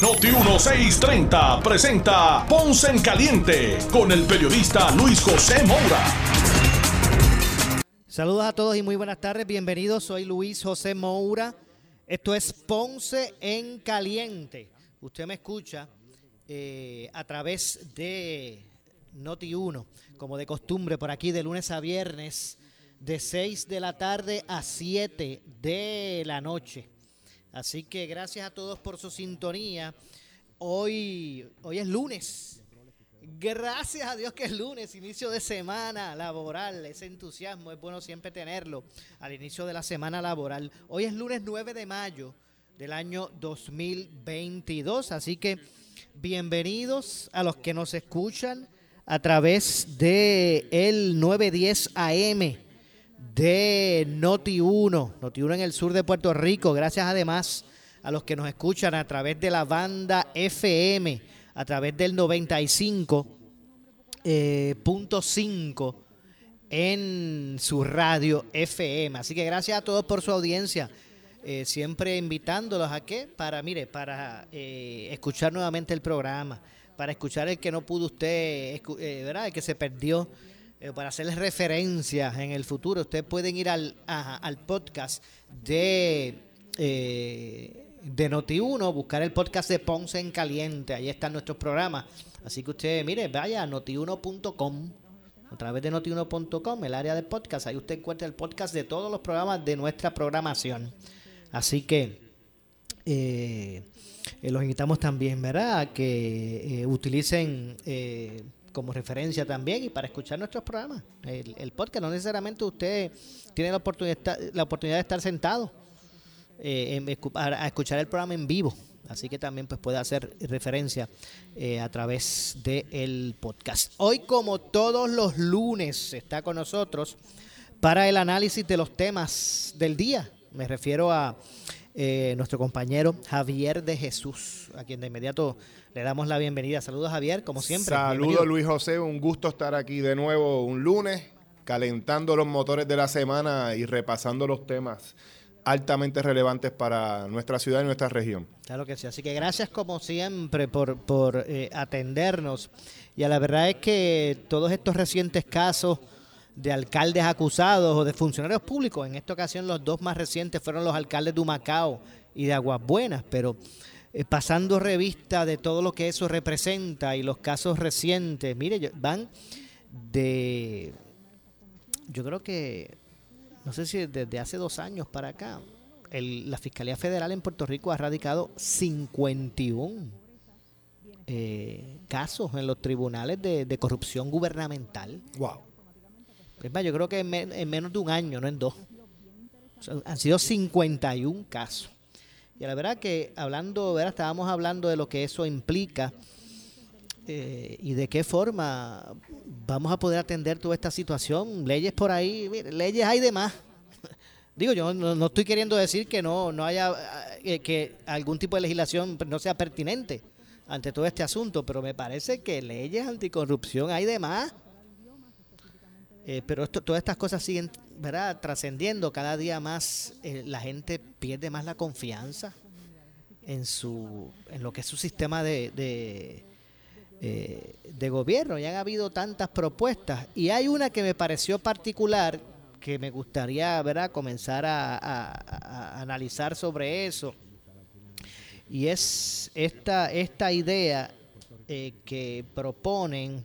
Noti 1630 presenta Ponce en Caliente con el periodista Luis José Moura. Saludos a todos y muy buenas tardes. Bienvenidos. Soy Luis José Moura. Esto es Ponce en Caliente. Usted me escucha eh, a través de Noti 1, como de costumbre, por aquí de lunes a viernes, de 6 de la tarde a 7 de la noche. Así que gracias a todos por su sintonía. Hoy, hoy es lunes. Gracias a Dios que es lunes, inicio de semana laboral. Ese entusiasmo es bueno siempre tenerlo al inicio de la semana laboral. Hoy es lunes 9 de mayo del año 2022. Así que bienvenidos a los que nos escuchan a través de el 910 AM de Noti 1, Noti 1 en el sur de Puerto Rico. Gracias además a los que nos escuchan a través de la banda FM, a través del 95.5 eh, en su radio FM. Así que gracias a todos por su audiencia. Eh, siempre invitándolos a que, para, mire, para eh, escuchar nuevamente el programa, para escuchar el que no pudo usted, eh, ¿verdad? El que se perdió, eh, para hacerles referencias en el futuro. Ustedes pueden ir al, podcast de, eh, de Noti1, buscar el podcast de Ponce en Caliente. Ahí están nuestros programas. Así que usted, mire, vaya a noti1.com. A través de noti1.com, el área de podcast, ahí usted encuentra el podcast de todos los programas de nuestra programación. Así que eh, eh, los invitamos también, ¿verdad?, que utilicen como referencia también y para escuchar nuestros programas. El, podcast, no necesariamente usted tiene la oportunidad, la oportunidad de estar sentado a, escuchar el programa en vivo. Así que también pues, puede hacer referencia a través del podcast. Hoy, como todos los lunes, está con nosotros para el análisis de los temas del día. Me refiero a eh, nuestro compañero Javier de Jesús, a quien de inmediato le damos la bienvenida. Saludos Javier, como siempre. Saludos Luis José, un gusto estar aquí de nuevo un lunes, calentando los motores de la semana y repasando los temas altamente relevantes para nuestra ciudad y nuestra región. Claro que sí, así que gracias como siempre por, por eh, atendernos. Y a la verdad es que todos estos recientes casos de alcaldes acusados o de funcionarios públicos. En esta ocasión los dos más recientes fueron los alcaldes de Humacao y de Aguas Buenas, pero eh, pasando revista de todo lo que eso representa y los casos recientes, mire, van de, yo creo que, no sé si desde hace dos años para acá, la Fiscalía Federal en Puerto Rico ha radicado 51 eh, casos en los tribunales de, de corrupción gubernamental. Wow. Yo creo que en, menos de un año, no en dos. han sido 51 casos. Y la verdad que hablando, ¿verdad? estábamos hablando de lo que eso implica eh, y de qué forma vamos a poder atender toda esta situación. Leyes por ahí, leyes hay de más. Digo, yo no, estoy queriendo decir que no, no haya, eh, que algún tipo de legislación no sea pertinente ante todo este asunto, pero me parece que leyes anticorrupción hay de más. Eh, pero esto, todas estas cosas siguen ¿verdad? trascendiendo cada día más. Eh, la gente pierde más la confianza en su en lo que es su sistema de, de, eh, de gobierno. Ya han habido tantas propuestas y hay una que me pareció particular que me gustaría ¿verdad? comenzar a, a analizar sobre eso. Y es esta, esta idea que proponen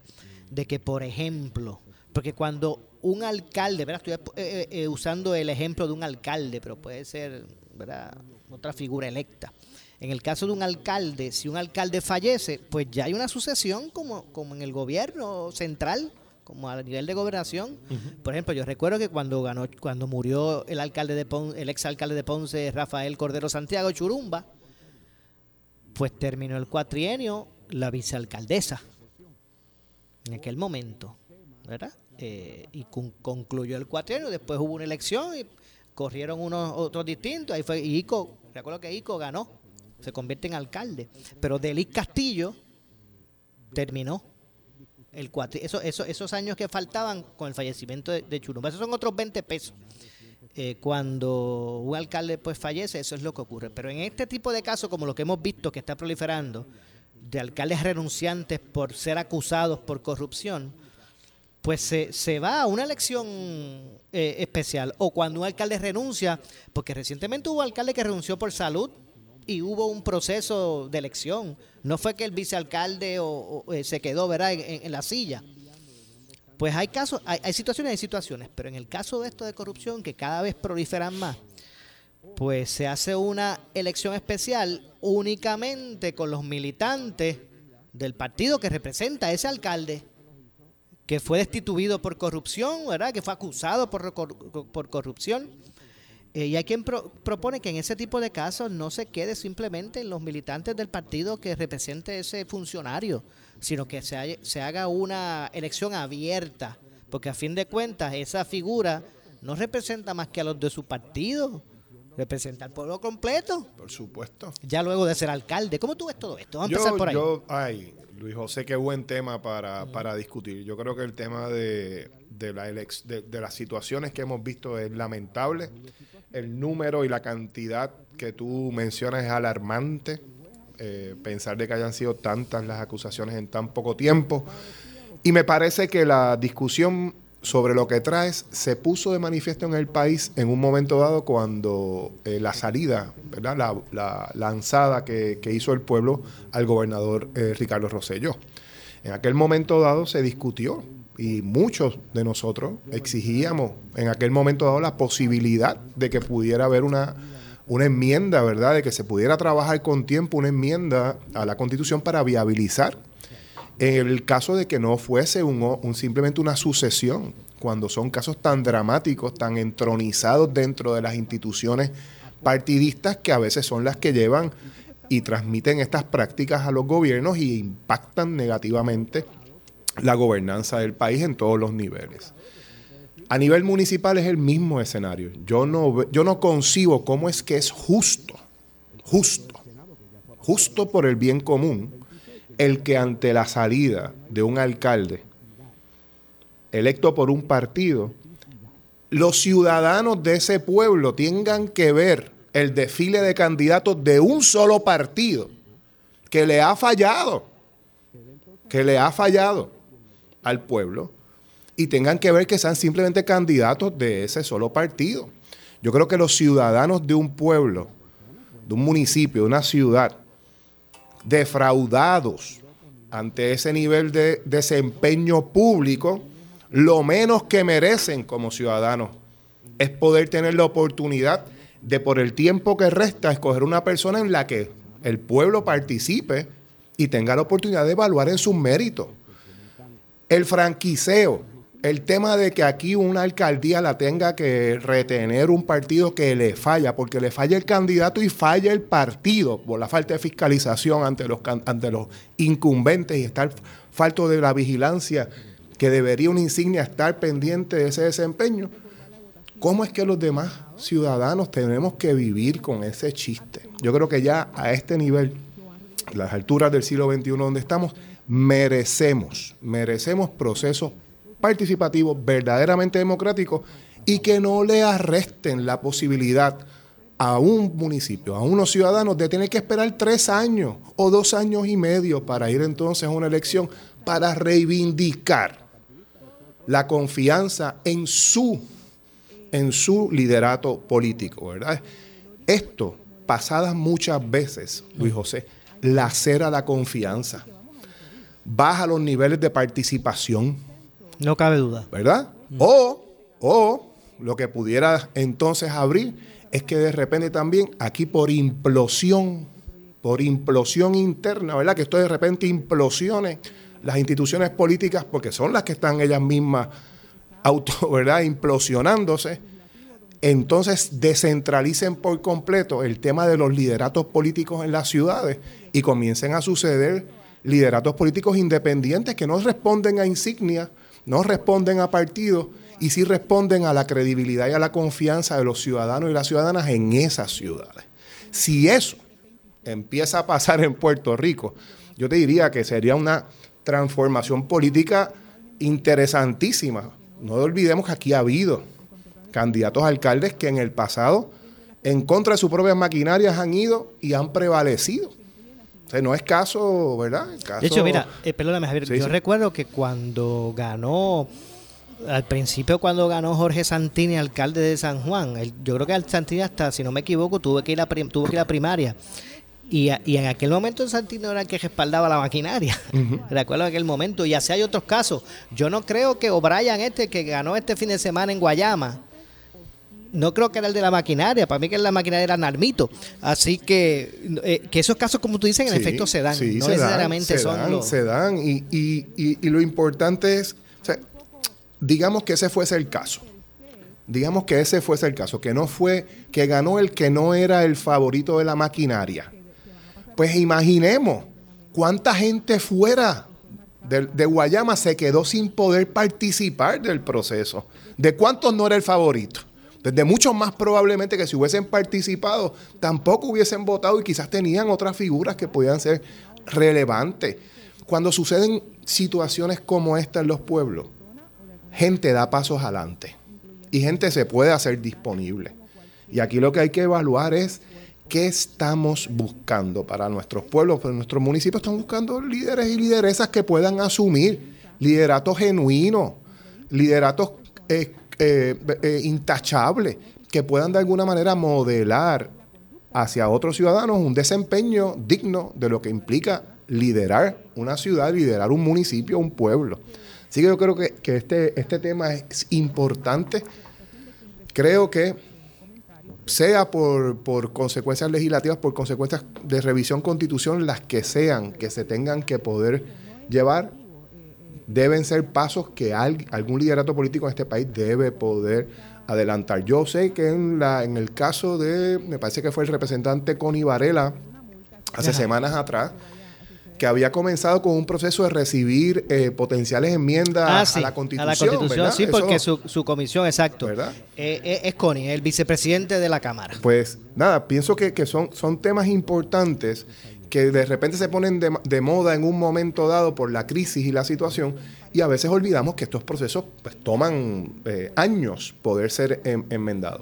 de que, por ejemplo, porque cuando un alcalde, ¿verdad? Estoy eh, eh, eh, usando el ejemplo de un alcalde, pero puede ser, ¿verdad? Otra figura electa. En el caso de un alcalde, si un alcalde fallece, pues ya hay una sucesión como, como en el gobierno central, como a nivel de gobernación. Por ejemplo, yo recuerdo que cuando ganó, cuando murió el alcalde de Ponce, el exalcalde de Ponce, Rafael Cordero Santiago Churumba, pues terminó el cuatrienio la vicealcaldesa en aquel momento, ¿verdad? Eh, y concluyó el cuatrienio, después hubo una elección y corrieron unos otros distintos, ahí fue y Ico, recuerdo que Ico ganó, se convierte en alcalde, pero Delis Castillo terminó el eso, eso, esos años que faltaban con el fallecimiento de, de Churumba. Esos son otros 20 pesos. Eh, cuando un alcalde pues fallece, eso es lo que ocurre. Pero en este tipo de casos, como lo que hemos visto que está proliferando, de alcaldes renunciantes por ser acusados por corrupción, pues se, se va a una elección eh, especial. O cuando un alcalde renuncia, porque recientemente hubo alcalde que renunció por salud y hubo un proceso de elección. No fue que el vicealcalde o, eh, se quedó ¿verdad? En, la silla. Pues hay casos, hay, hay situaciones y situaciones, pero en el caso de esto de corrupción, que cada vez proliferan más, pues se hace una elección especial únicamente con los militantes del partido que representa a ese alcalde que fue destituido por corrupción, ¿verdad? Que fue acusado por, por corrupción. Eh, y hay quien propone que en ese tipo de casos no se quede simplemente en los militantes del partido que represente ese funcionario, sino que se, se haga una elección abierta, porque a fin de cuentas esa figura no representa más que a los de su partido, representa al pueblo completo. Por supuesto. Ya luego de ser alcalde. ¿Cómo tú ves todo esto? Vamos a empezar por ahí. Yo, ay, Luis José, qué buen tema para, para discutir. Yo creo que el tema de, de, la de, de las situaciones que hemos visto es lamentable el número y la cantidad que tú mencionas es alarmante. Eh, pensar de que hayan sido tantas las acusaciones en tan poco tiempo. Y me parece que la discusión sobre lo que traes se puso de manifiesto en el país en un momento dado cuando eh, la salida, ¿verdad? La, lanzada que, hizo el pueblo al gobernador eh, Ricardo Rosselló. En aquel momento dado se discutió y muchos de nosotros exigíamos en aquel momento dado la posibilidad de que pudiera haber una, una enmienda, ¿verdad? De que se pudiera trabajar con tiempo una enmienda a la Constitución para viabilizar en el caso de que no fuese un, simplemente una sucesión, cuando son casos tan dramáticos, tan entronizados dentro de las instituciones partidistas que a veces son las que llevan y transmiten estas prácticas a los gobiernos y impactan negativamente la gobernanza del país en todos los niveles. A nivel municipal es el mismo escenario. Yo no, yo no concibo cómo es que es justo, justo, justo por el bien común, el que ante la salida de un alcalde electo por un partido, los ciudadanos de ese pueblo tengan que ver el desfile de candidatos de un solo partido que le ha fallado, que le ha fallado al pueblo y tengan que ver que sean simplemente candidatos de ese solo partido. Yo creo que los ciudadanos de un pueblo, de un municipio, de una ciudad, defraudados ante ese nivel de desempeño público, lo menos que merecen como ciudadanos es poder tener la oportunidad de por el tiempo que resta escoger una persona en la que el pueblo participe y tenga la oportunidad de evaluar en sus méritos. El franquiceo, el tema de que aquí una alcaldía la tenga que retener un partido que le falla, porque le falla el candidato y falla el partido por la falta de fiscalización ante los, ante los incumbentes y estar falto de la vigilancia que debería una insignia estar pendiente de ese desempeño. ¿Cómo es que los demás ciudadanos tenemos que vivir con ese chiste? Yo creo que ya a este nivel, las alturas del siglo XXI donde estamos, merecemos, merecemos procesos participativos verdaderamente democráticos y que no le arresten la posibilidad a un municipio, a unos ciudadanos, de tener que esperar tres años o dos años y medio para ir entonces a una elección para reivindicar la confianza en su, en su liderato político, ¿verdad? Esto, pasadas muchas veces, Luis José, lacera la confianza baja los niveles de participación. No cabe duda. ¿Verdad? O, o lo que pudiera entonces abrir es que de repente también aquí por implosión, por implosión interna, ¿verdad? Que esto de repente implosione las instituciones políticas porque son las que están ellas mismas auto, ¿verdad? implosionándose. Entonces descentralicen por completo el tema de los lideratos políticos en las ciudades y comiencen a suceder lideratos políticos independientes que no responden a insignias, no responden a partidos y sí responden a la credibilidad y a la confianza de los ciudadanos y las ciudadanas en esas ciudades. Si eso empieza a pasar en Puerto Rico, yo te diría que sería una transformación política interesantísima. No olvidemos que aquí ha habido candidatos a alcaldes que en el pasado, en contra de sus propias maquinarias, han ido y han prevalecido. O sea, no es caso, ¿verdad? de hecho, mira, eh, perdóname Javier, yo recuerdo que cuando ganó, al principio cuando ganó Jorge Santini, alcalde de San Juan, yo creo que al Santini hasta, si no me equivoco, tuvo que ir a, tuvo que ir a primaria. Y, en aquel momento Santino era el que respaldaba la maquinaria. Recuerdo aquel momento. Y así hay otros casos. Yo no creo que O'Brien, este que ganó este fin de semana en Guayama, no creo que era el de la maquinaria. Para mí que la maquinaria era Narmito. Así que, eh, que esos casos, como tú dices, en efecto se dan. no necesariamente son Se dan. Y, y, y, lo importante es, digamos que ese fuese el caso. Digamos que ese fuese el caso, que no fue, que ganó el que no era el favorito de la maquinaria pues imaginemos cuánta gente fuera de, Guayama se quedó sin poder participar del proceso. ¿De cuántos no era el favorito? Desde muchos más probablemente que si hubiesen participado, tampoco hubiesen votado y quizás tenían otras figuras que podían ser relevantes. Cuando suceden situaciones como esta en los pueblos, gente da pasos adelante y gente se puede hacer disponible. Y aquí lo que hay que evaluar es ¿Qué estamos buscando para nuestros pueblos, para nuestros municipios? Están buscando líderes y lideresas que puedan asumir lideratos genuinos, lideratos eh, eh, eh, intachables, que puedan de alguna manera modelar hacia otros ciudadanos un desempeño digno de lo que implica liderar una ciudad, liderar un municipio, un pueblo. Así que yo creo que, que este, este tema es importante. Creo que sea por, por, consecuencias legislativas, por consecuencias de revisión constitución, las que sean, que se tengan que poder llevar, deben ser pasos que algún liderato político en este país debe poder adelantar. Yo sé que en, la, en el caso de, me parece que fue el representante Connie Varela, hace semanas atrás, que había comenzado con un proceso de recibir eh, potenciales enmiendas ah, a la Constitución. A la Constitución, sí, porque su, comisión, exacto, ¿verdad? Eh, eh, es Connie, el vicepresidente de la Cámara. Pues nada, pienso que, son, son temas importantes que de repente se ponen de, moda en un momento dado por la crisis y la situación y a veces olvidamos que estos procesos pues, toman años poder ser em, enmendados.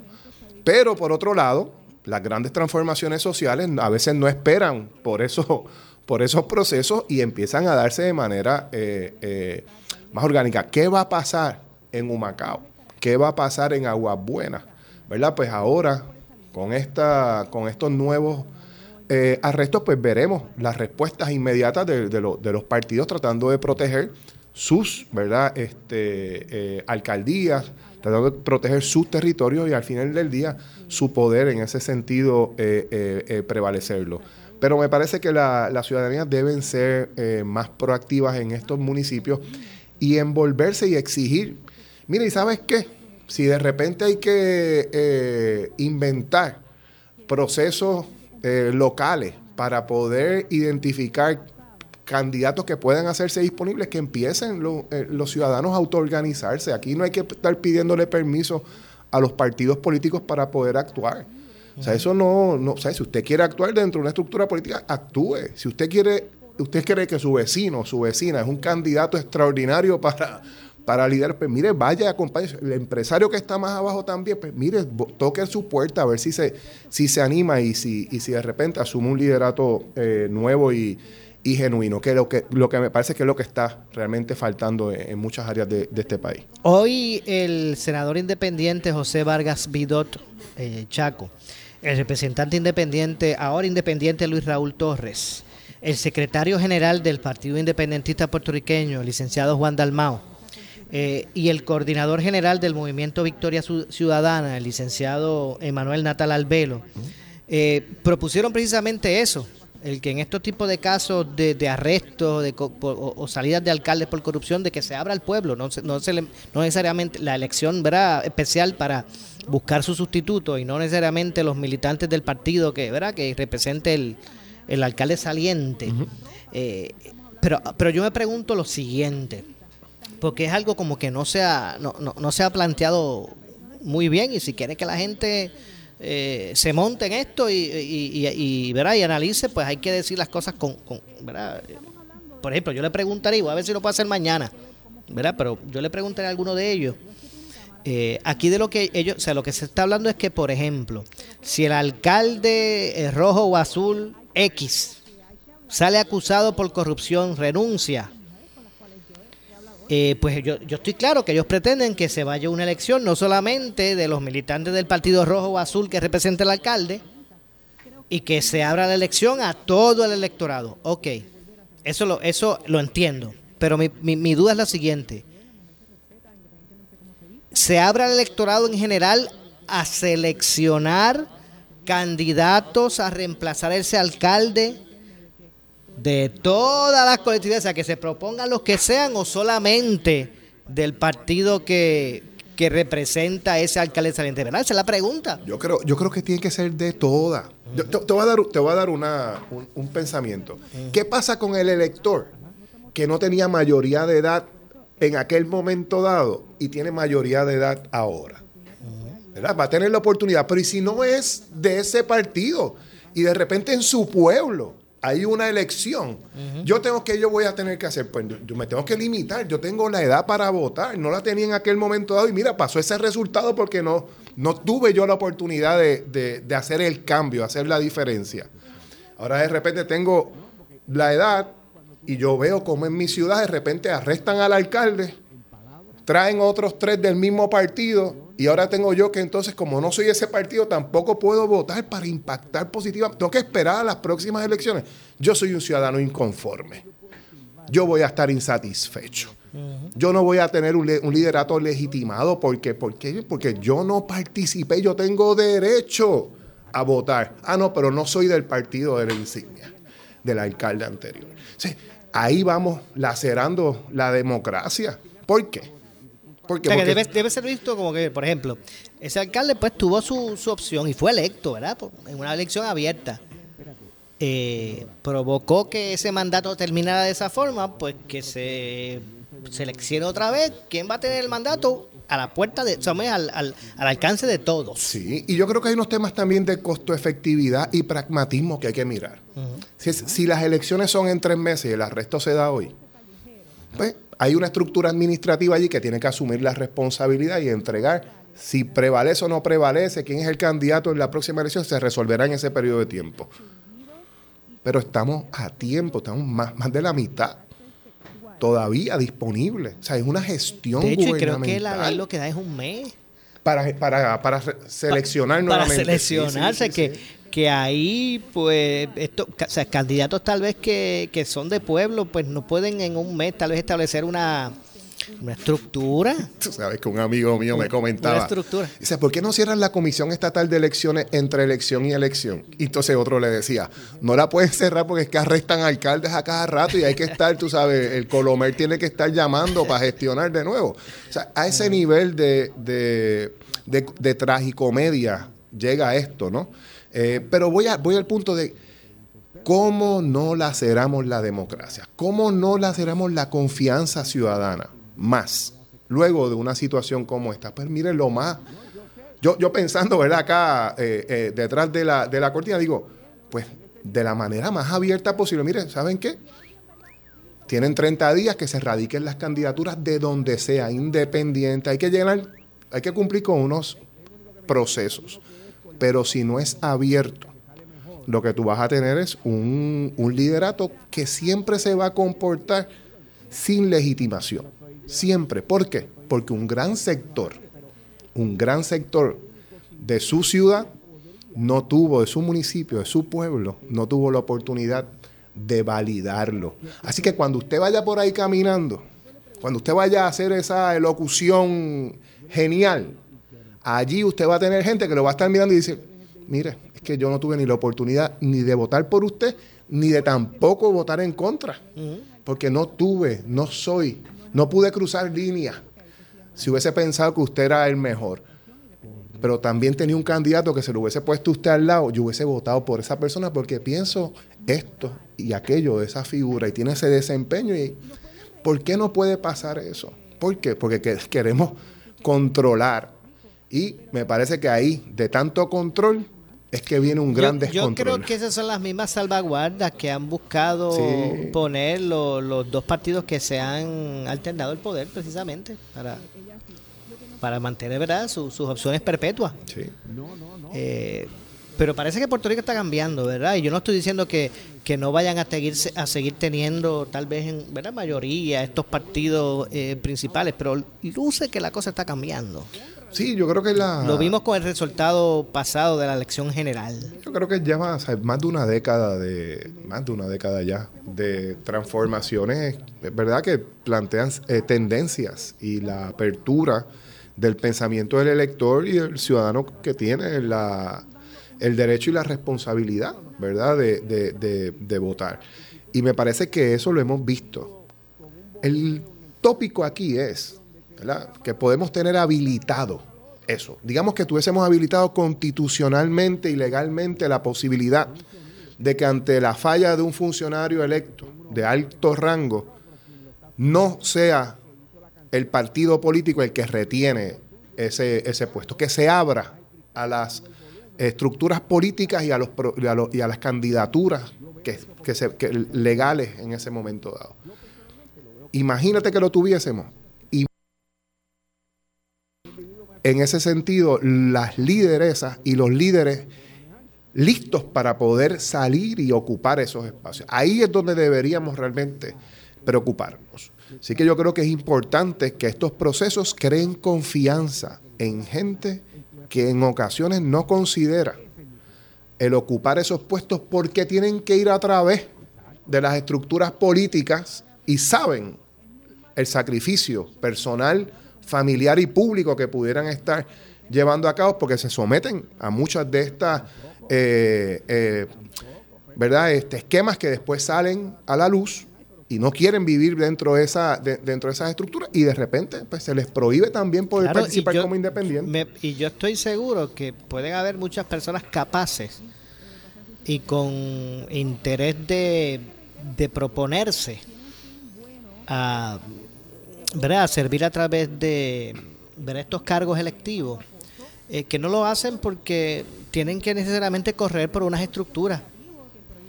Pero por otro lado, las grandes transformaciones sociales a veces no esperan por eso por esos procesos y empiezan a darse de manera eh, eh, más orgánica. ¿Qué va a pasar en Humacao? ¿Qué va a pasar en Aguas Buenas? ¿Verdad? Pues ahora, con, esta, con estos nuevos eh, arrestos, pues veremos las respuestas inmediatas de, de, los partidos tratando de proteger sus ¿verdad? Este, alcaldías, tratando de proteger sus territorios y al final del día su poder en ese sentido prevalecerlo. Pero me parece que la, la ciudadanía deben ser eh, más proactivas en estos municipios y envolverse y exigir. Mira, ¿y sabes qué? Si de repente hay que eh, inventar procesos eh, locales para poder identificar candidatos que puedan hacerse disponibles, que empiecen los ciudadanos a autoorganizarse. Aquí no hay que estar pidiéndole permiso a los partidos políticos para poder actuar. O sea, eso no, no, o sea, si usted quiere actuar dentro de una estructura política, actúe. Si usted quiere, usted cree que su vecino, su vecina es un candidato extraordinario para, para liderar, pues mire, vaya, acompañe. El empresario que está más abajo también, pues mire, toque su puerta a ver si se, si se anima y si, y si de repente asume un liderato eh, nuevo y, genuino, que lo que lo que me parece que es lo que está realmente faltando en, muchas áreas de, este país. Hoy el senador independiente José Vargas Vidot eh, Chaco el representante independiente, ahora independiente Luis Raúl Torres, el secretario general del Partido Independentista Puertorriqueño, el licenciado Juan Dalmao, eh, y el coordinador general del Movimiento Victoria Ciudadana, el licenciado Emanuel Natal Albelo, eh, propusieron precisamente eso, el que en estos tipos de casos de, de arrestos de, o, salidas de alcaldes por corrupción, de que se abra al pueblo, no, no, no necesariamente la elección ¿verdad? especial para buscar su sustituto y no necesariamente los militantes del partido que, ¿verdad? que represente el, alcalde saliente. Eh, pero, pero yo me pregunto lo siguiente, porque es algo como que no se ha, no, no, no se ha planteado muy bien y si quiere que la gente eh, se monte en esto y, y, y, y, analice, pues hay que decir las cosas con, con ¿verdad? Por ejemplo, yo le preguntaría, voy a ver si lo puedo hacer mañana, ¿verdad? Pero yo le preguntaré a alguno de ellos. Eh, aquí de lo que ellos, o sea, lo que se está hablando es que, por ejemplo, si el alcalde es rojo o azul X sale acusado por corrupción, renuncia, eh, pues yo, yo estoy claro que ellos pretenden que se vaya una elección no solamente de los militantes del Partido Rojo o Azul que representa el alcalde, y que se abra la elección a todo el electorado. Ok, eso lo, eso lo entiendo, pero mi, mi, mi duda es la siguiente. ¿Se abra el electorado en general a seleccionar candidatos a reemplazar a ese alcalde de todas las colectividades, o sea, que se propongan los que sean o solamente del partido que, que representa ese alcalde saliente, ¿verdad? Esa es la pregunta. Yo creo, yo creo que tiene que ser de todas. te, te, voy a dar, te voy a dar una, un, un pensamiento. ¿Qué pasa con el elector que no tenía mayoría de edad en aquel momento dado y tiene mayoría de edad ahora? ¿verdad? Va a tener la oportunidad, pero ¿y si no es de ese partido? Y de repente en su pueblo hay una elección. Uh -huh. Yo tengo que, yo voy a tener que hacer, pues yo me tengo que limitar, yo tengo la edad para votar, no la tenía en aquel momento dado y mira, pasó ese resultado porque no, no tuve yo la oportunidad de, de, de hacer el cambio, hacer la diferencia. Ahora de repente tengo la edad y yo veo como en mi ciudad de repente arrestan al alcalde, traen otros tres del mismo partido y ahora tengo yo que entonces, como no soy ese partido, tampoco puedo votar para impactar positivamente. Tengo que esperar a las próximas elecciones. Yo soy un ciudadano inconforme. Yo voy a estar insatisfecho. Yo no voy a tener un, un liderato legitimado porque, porque, porque yo no participé. Yo tengo derecho a votar. Ah, no, pero no soy del partido de la insignia, del alcalde anterior. Ahí vamos lacerando la democracia. ¿Por qué? Porque, o sea, que debe, debe, ser visto como que, por ejemplo, ese alcalde pues tuvo su, su opción y fue electo, ¿verdad? En una elección abierta. Eh, provocó que ese mandato terminara de esa forma, pues que se seleccione otra vez quién va a tener el mandato a la puerta de, somos al, al, al, alcance de todos. Sí, y yo creo que hay unos temas también de costo-efectividad y pragmatismo que hay que mirar. Uh -huh. si, si las elecciones son en tres meses y el arresto se da hoy, pues hay una estructura administrativa allí que tiene que asumir la responsabilidad y entregar si prevalece o no prevalece, quién es el candidato en la próxima elección, se resolverá en ese periodo de tiempo. Pero estamos a tiempo, estamos más, más de la mitad todavía disponible. O sea, es una gestión De hecho, creo que la ley lo que da es un mes. Para, para, para seleccionar nuevamente. Para seleccionarse, sí, sí, sí, que, que ahí, pues, esto, o sea, candidatos tal vez que, que son de pueblo, pues no pueden en un mes tal vez establecer una, una estructura. Tú sabes que un amigo mío me comentaba. Una estructura. Dice, ¿por qué no cierran la Comisión Estatal de Elecciones entre elección y elección? Y entonces otro le decía, no la pueden cerrar porque es que arrestan alcaldes a cada rato y hay que estar, tú sabes, el Colomer tiene que estar llamando para gestionar de nuevo. O sea, a ese nivel de, de, de, de tragicomedia llega esto, ¿no? Eh, pero voy, a, voy al punto de cómo no laceramos la democracia, cómo no laceramos la confianza ciudadana más luego de una situación como esta. Pues miren lo más, yo, yo pensando, ¿verdad? Acá eh, eh, detrás de la, de la cortina, digo, pues de la manera más abierta posible. Miren, ¿saben qué? Tienen 30 días que se radiquen las candidaturas de donde sea, independiente. Hay que llenar, hay que cumplir con unos procesos. Pero si no es abierto, lo que tú vas a tener es un, un liderato que siempre se va a comportar sin legitimación. Siempre. ¿Por qué? Porque un gran sector, un gran sector de su ciudad no tuvo, de su municipio, de su pueblo, no tuvo la oportunidad de validarlo. Así que cuando usted vaya por ahí caminando, cuando usted vaya a hacer esa elocución genial, allí usted va a tener gente que lo va a estar mirando y dice, mire, es que yo no tuve ni la oportunidad ni de votar por usted, ni de tampoco votar en contra, porque no tuve, no soy, no pude cruzar línea si hubiese pensado que usted era el mejor. pero también tenía un candidato que se lo hubiese puesto usted al lado, yo hubiese votado por esa persona porque pienso esto y aquello de esa figura y tiene ese desempeño. Y, ¿Por qué no puede pasar eso? ¿Por qué? Porque queremos controlar. Y me parece que ahí, de tanto control, es que viene un gran descontrol. Yo creo que esas son las mismas salvaguardas que han buscado poner los dos partidos que se han alternado el poder precisamente para, para mantener ¿verdad? sus opciones perpetuas. Sí. Eh, pero parece que Puerto Rico está cambiando, ¿verdad? Y yo no estoy diciendo que, no vayan a seguir, a seguir teniendo tal vez en ¿verdad? mayoría estos partidos eh, principales, pero luce que la cosa está cambiando. Sí, yo creo que la... Lo vimos con el resultado pasado de la elección general. Yo creo que ya más, más de una década de... Más de una década ya de transformaciones, ¿verdad? Que plantean eh, tendencias y la apertura del pensamiento del elector y del ciudadano que tiene la, el derecho y la responsabilidad, ¿verdad?, de, votar. Y me parece que eso lo hemos visto. El tópico aquí es que podemos tener habilitado eso. Digamos que tuviésemos habilitado constitucionalmente y legalmente la posibilidad de que ante la falla de un funcionario electo de alto rango, no sea el partido político el que retiene ese, ese puesto, que se abra a las estructuras políticas y a, los, y a, las candidaturas que, legales en ese momento dado. Imagínate que lo tuviésemos. Y en ese sentido, las lideresas y los líderes listos para poder salir y ocupar esos espacios. Ahí es donde deberíamos realmente preocuparnos. Así que yo creo que es importante que estos procesos creen confianza en gente que en ocasiones no considera el ocupar esos puestos porque tienen que ir a través de las estructuras políticas y saben el sacrificio personal, familiar y público que pudieran estar llevando a cabo porque se someten a muchas de estas eh, eh, ¿verdad? Este, esquemas que después salen a la luz y no quieren vivir dentro de esa dentro de esas estructuras y de repente pues se les prohíbe también poder participar como independiente. y yo estoy seguro que pueden haber muchas personas capaces y con interés de, de proponerse a, ¿verdad? servir a través de ver estos cargos electivos eh, que no lo hacen porque tienen que necesariamente correr por unas estructuras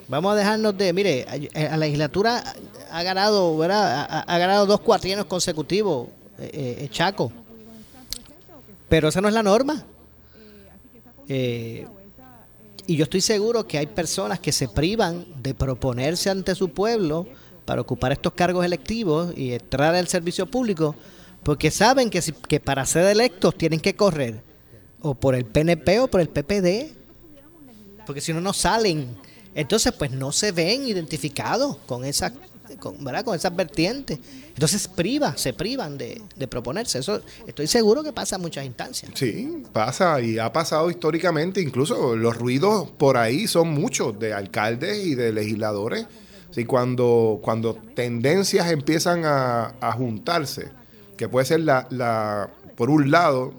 Vamos a dejarnos de, mire, la legislatura ha ganado, ¿verdad? Ha, ganado dos cuatrienios consecutivos, eh, eh, Chaco. Pero esa no es la norma. Eh, y yo estoy seguro que hay personas que se privan de proponerse ante su pueblo para ocupar estos cargos electivos y entrar al servicio público, porque saben que, si, que para ser electos tienen que correr o por el PNP o por el PPD, porque si no, no salen entonces, pues no se ven identificados con esa, ¿verdad? con esas vertientes. Entonces priva, se privan de, proponerse. Eso estoy seguro que pasa en muchas instancias. Sí, pasa y ha pasado históricamente. Incluso los ruidos por ahí son muchos de alcaldes y de legisladores. Sí, cuando, cuando tendencias empiezan a, a juntarse, que puede ser la, la, por un lado,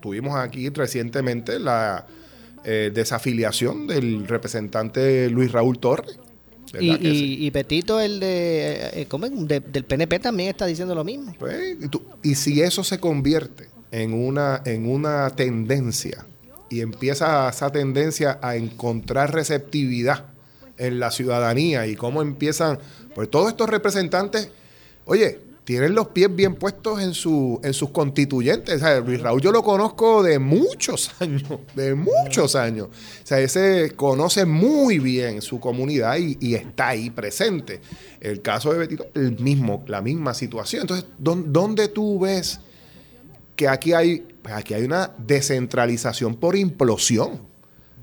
tuvimos aquí recientemente la eh, desafiliación del representante Luis Raúl Torres. Y, y, Petito, el de, eh, del PNP, también está diciendo lo mismo. Pues, y, si eso se convierte en una, en una tendencia y empieza esa tendencia a encontrar receptividad en la ciudadanía y cómo empiezan, pues todos estos representantes, oye, tienen los pies bien puestos en, su, en sus constituyentes. O Luis Raúl yo lo conozco de muchos años, de muchos años. O sea, ese conoce muy bien su comunidad y, está ahí presente. El caso de Betito, el mismo, la misma situación. Entonces, ¿dónde tú ves que aquí hay, pues aquí hay una descentralización por implosión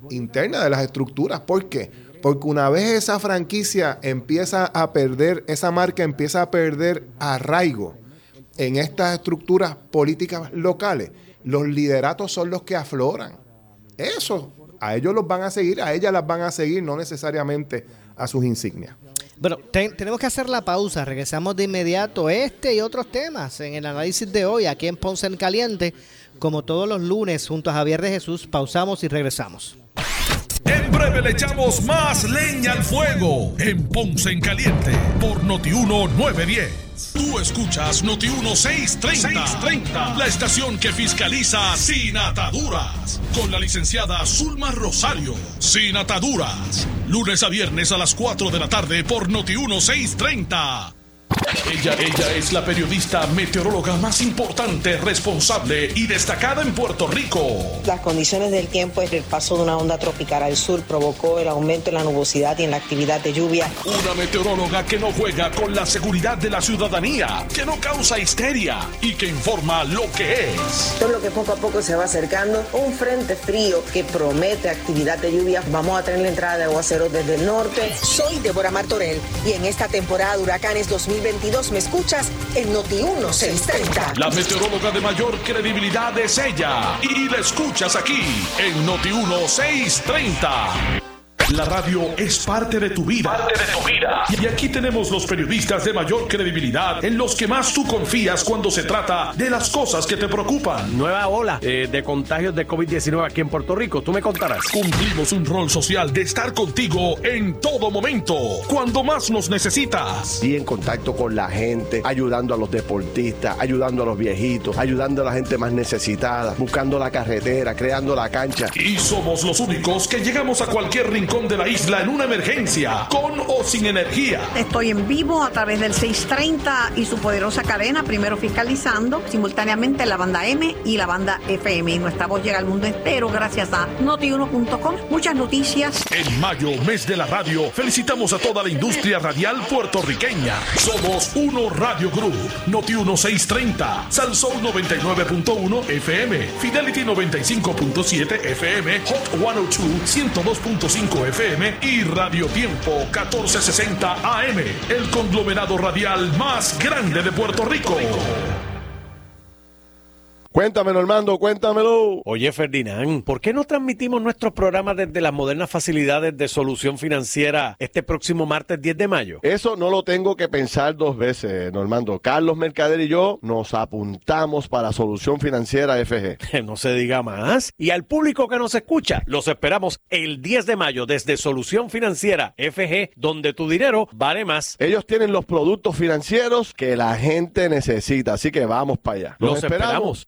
interna de las estructuras? ¿Por qué? Porque una vez esa franquicia empieza a perder, esa marca empieza a perder arraigo en estas estructuras políticas locales, los lideratos son los que afloran. Eso, a ellos los van a seguir, a ellas las van a seguir, no necesariamente a sus insignias. Bueno, tenemos que hacer la pausa. Regresamos de inmediato este y otros temas en el análisis de hoy aquí en Ponce en Caliente. Como todos los lunes, junto a Javier de Jesús, pausamos y regresamos. En breve le echamos más leña al fuego en Ponce en Caliente por Notiuno 910. Tú escuchas Notiuno 630, 630, la estación que fiscaliza sin ataduras, con la licenciada Zulma Rosario. Sin ataduras, lunes a viernes a las 4 de la tarde por Notiuno 630. Ella, ella es la periodista meteoróloga más importante, responsable y destacada en Puerto Rico. Las condiciones del tiempo, el paso de una onda tropical al sur provocó el aumento en la nubosidad y en la actividad de lluvia. Una meteoróloga que no juega con la seguridad de la ciudadanía, que no causa histeria y que informa lo que es. Todo lo que poco a poco se va acercando, un frente frío que promete actividad de lluvia. Vamos a tener la entrada de aguaceros desde el norte. Soy Débora Martorell y en esta temporada de huracanes 2020 22 me escuchas en Noti 1630. La meteoróloga de mayor credibilidad es ella y la escuchas aquí en Noti 1630. La radio es parte de tu vida. Parte de tu vida. Y aquí tenemos los periodistas de mayor credibilidad en los que más tú confías cuando se trata de las cosas que te preocupan. Nueva ola eh, de contagios de COVID-19 aquí en Puerto Rico. Tú me contarás. Cumplimos un rol social de estar contigo en todo momento, cuando más nos necesitas. Y en contacto con la gente, ayudando a los deportistas, ayudando a los viejitos, ayudando a la gente más necesitada, buscando la carretera, creando la cancha. Y somos los únicos que llegamos a cualquier rincón de la isla en una emergencia, con o sin energía. Estoy en vivo a través del 630 y su poderosa cadena, primero fiscalizando simultáneamente la banda M y la banda FM. Y nuestra voz llega al mundo entero gracias a notiuno.com. Muchas noticias. En mayo, mes de la radio, felicitamos a toda la industria radial puertorriqueña. Somos Uno Radio Group, Noti 1630, Salsón 99.1 FM, Fidelity 95.7 FM, Hot 102 102.5 FM y Radio Tiempo 1460 AM, el conglomerado radial más grande de Puerto Rico. Cuéntamelo, Armando, cuéntamelo. Oye, Ferdinand, ¿por qué no transmitimos nuestros programas desde las modernas facilidades de solución financiera este próximo martes 10 de mayo? Eso no lo tengo que pensar dos veces, Normando. Carlos Mercader y yo nos apuntamos para Solución Financiera FG. no se diga más. Y al público que nos escucha, los esperamos el 10 de mayo desde Solución Financiera FG, donde tu dinero vale más. Ellos tienen los productos financieros que la gente necesita, así que vamos para allá. Los, esperamos.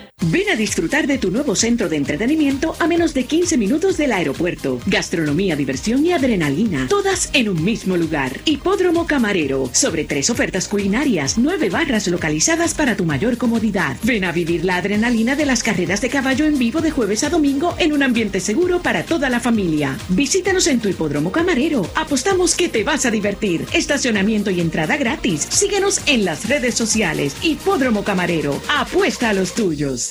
Ven a disfrutar de tu nuevo centro de entretenimiento a menos de 15 minutos del aeropuerto. Gastronomía, diversión y adrenalina, todas en un mismo lugar. Hipódromo Camarero, sobre tres ofertas culinarias, nueve barras localizadas para tu mayor comodidad. Ven a vivir la adrenalina de las carreras de caballo en vivo de jueves a domingo en un ambiente seguro para toda la familia. Visítanos en tu Hipódromo Camarero. Apostamos que te vas a divertir. Estacionamiento y entrada gratis. Síguenos en las redes sociales. Hipódromo Camarero. Apuesta a los tuyos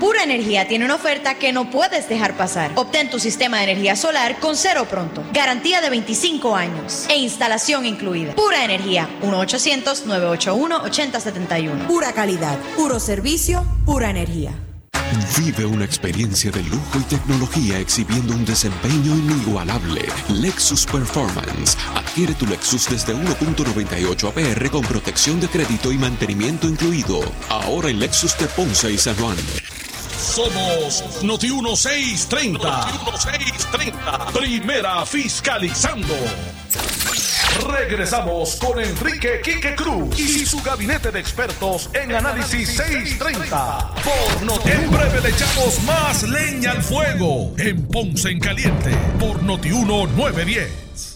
Pura Energía tiene una oferta que no puedes dejar pasar. Obtén tu sistema de energía solar con cero pronto. Garantía de 25 años e instalación incluida. Pura Energía, 1-800-981-8071. Pura calidad, puro servicio, pura energía. Vive una experiencia de lujo y tecnología exhibiendo un desempeño inigualable. Lexus Performance. Adquiere tu Lexus desde 1.98 APR con protección de crédito y mantenimiento incluido. Ahora en Lexus de Ponce y San Juan. Somos Noti 1630. Noti 1630. Primera fiscalizando. Regresamos con Enrique Quique Cruz y su gabinete de expertos en análisis 630. Por Noti En breve le echamos más leña al fuego en Ponce en Caliente por Noti 1910.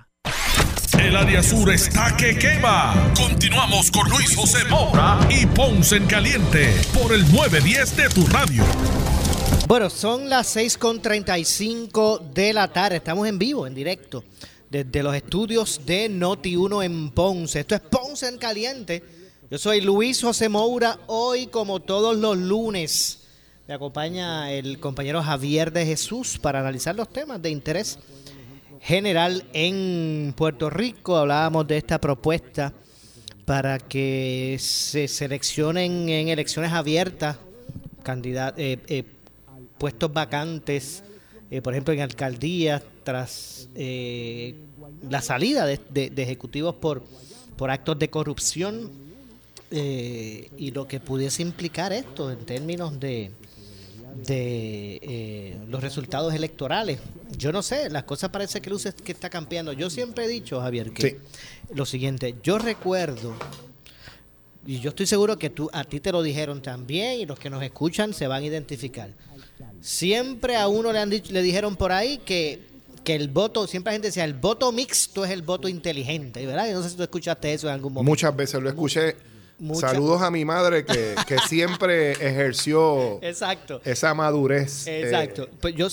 El área sur está que quema. Continuamos con Luis José Moura y Ponce en Caliente por el 910 de tu radio. Bueno, son las 6.35 de la tarde. Estamos en vivo, en directo, desde los estudios de Noti1 en Ponce. Esto es Ponce en Caliente. Yo soy Luis José Moura. Hoy, como todos los lunes, me acompaña el compañero Javier de Jesús para analizar los temas de interés general en Puerto Rico. Hablábamos de esta propuesta para que se seleccionen en elecciones abiertas candidatos, eh, eh, puestos vacantes, eh, por ejemplo, en alcaldías, tras la salida de, de- de ejecutivos por, por actos de corrupción y lo que pudiese implicar esto en términos de, de eh, los resultados electorales. Yo no sé, las cosas parece que luce que está cambiando. Yo siempre he dicho, Javier, que lo siguiente, yo recuerdo, y yo estoy seguro que tú, a ti te lo dijeron también, y los que nos escuchan se van a identificar. Siempre a uno le han dicho, le dijeron por ahí que, que el voto, siempre la gente decía, el voto mixto es el voto inteligente, ¿verdad? Yo no sé si tú escuchaste eso en algún momento. Muchas veces lo escuché. Saludos a mi madre que, que siempre ejerció Exacto. esa madurez. eh, Exacto. Pues yo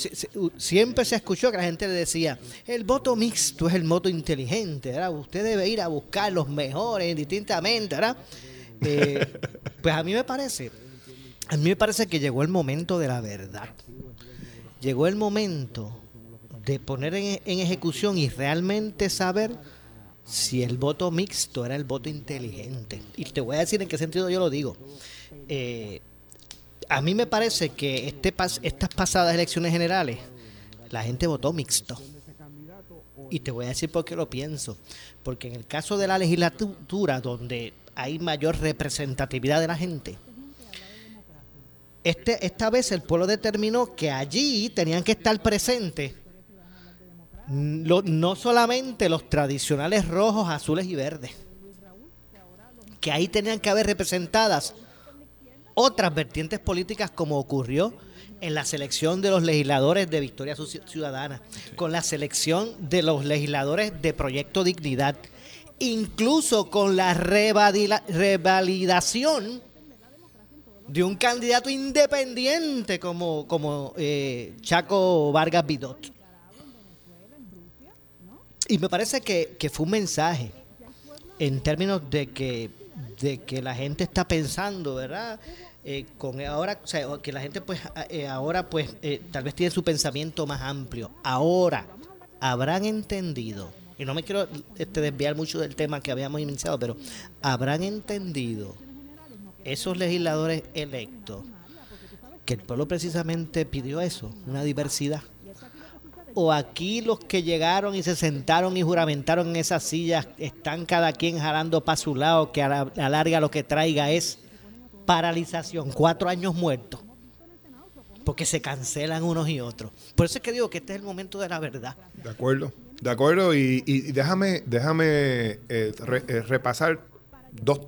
siempre se escuchó que la gente le decía, el voto mixto es el voto inteligente, ¿verdad? Usted debe ir a buscar los mejores indistintamente, ¿verdad? Eh, pues a mí me parece, a mí me parece que llegó el momento de la verdad. Llegó el momento de poner en, en ejecución y realmente saber si el voto mixto era el voto inteligente. Y te voy a decir en qué sentido yo lo digo. Eh, a mí me parece que este pas- estas pasadas elecciones generales, la gente votó mixto. Y te voy a decir por qué lo pienso. Porque en el caso de la legislatura, donde hay mayor representatividad de la gente, este, esta vez el pueblo determinó que allí tenían que estar presentes lo- no solamente los tradicionales rojos, azules y verdes, que ahí tenían que haber representadas otras vertientes políticas como ocurrió en la selección de los legisladores de Victoria Ciu- Ciudadana, con la selección de los legisladores de Proyecto Dignidad, incluso con la revalidación de un candidato independiente como, como eh, Chaco Vargas Vidot. Y me parece que, que fue un mensaje en términos de que, de que la gente está pensando, ¿verdad? Eh, con ahora, o sea, que la gente pues eh, ahora pues eh, tal vez tiene su pensamiento más amplio. Ahora habrán entendido, y no me quiero este, desviar mucho del tema que habíamos iniciado, pero habrán entendido esos legisladores electos que el pueblo precisamente pidió eso, una diversidad. O aquí los que llegaron y se sentaron y juramentaron en esas sillas están cada quien jalando para su lado, que a la, larga lo que traiga es paralización, cuatro años muertos, porque se cancelan unos y otros. Por eso es que digo que este es el momento de la verdad. De acuerdo. De acuerdo. Y, déjame, déjame eh, eh, repasar dos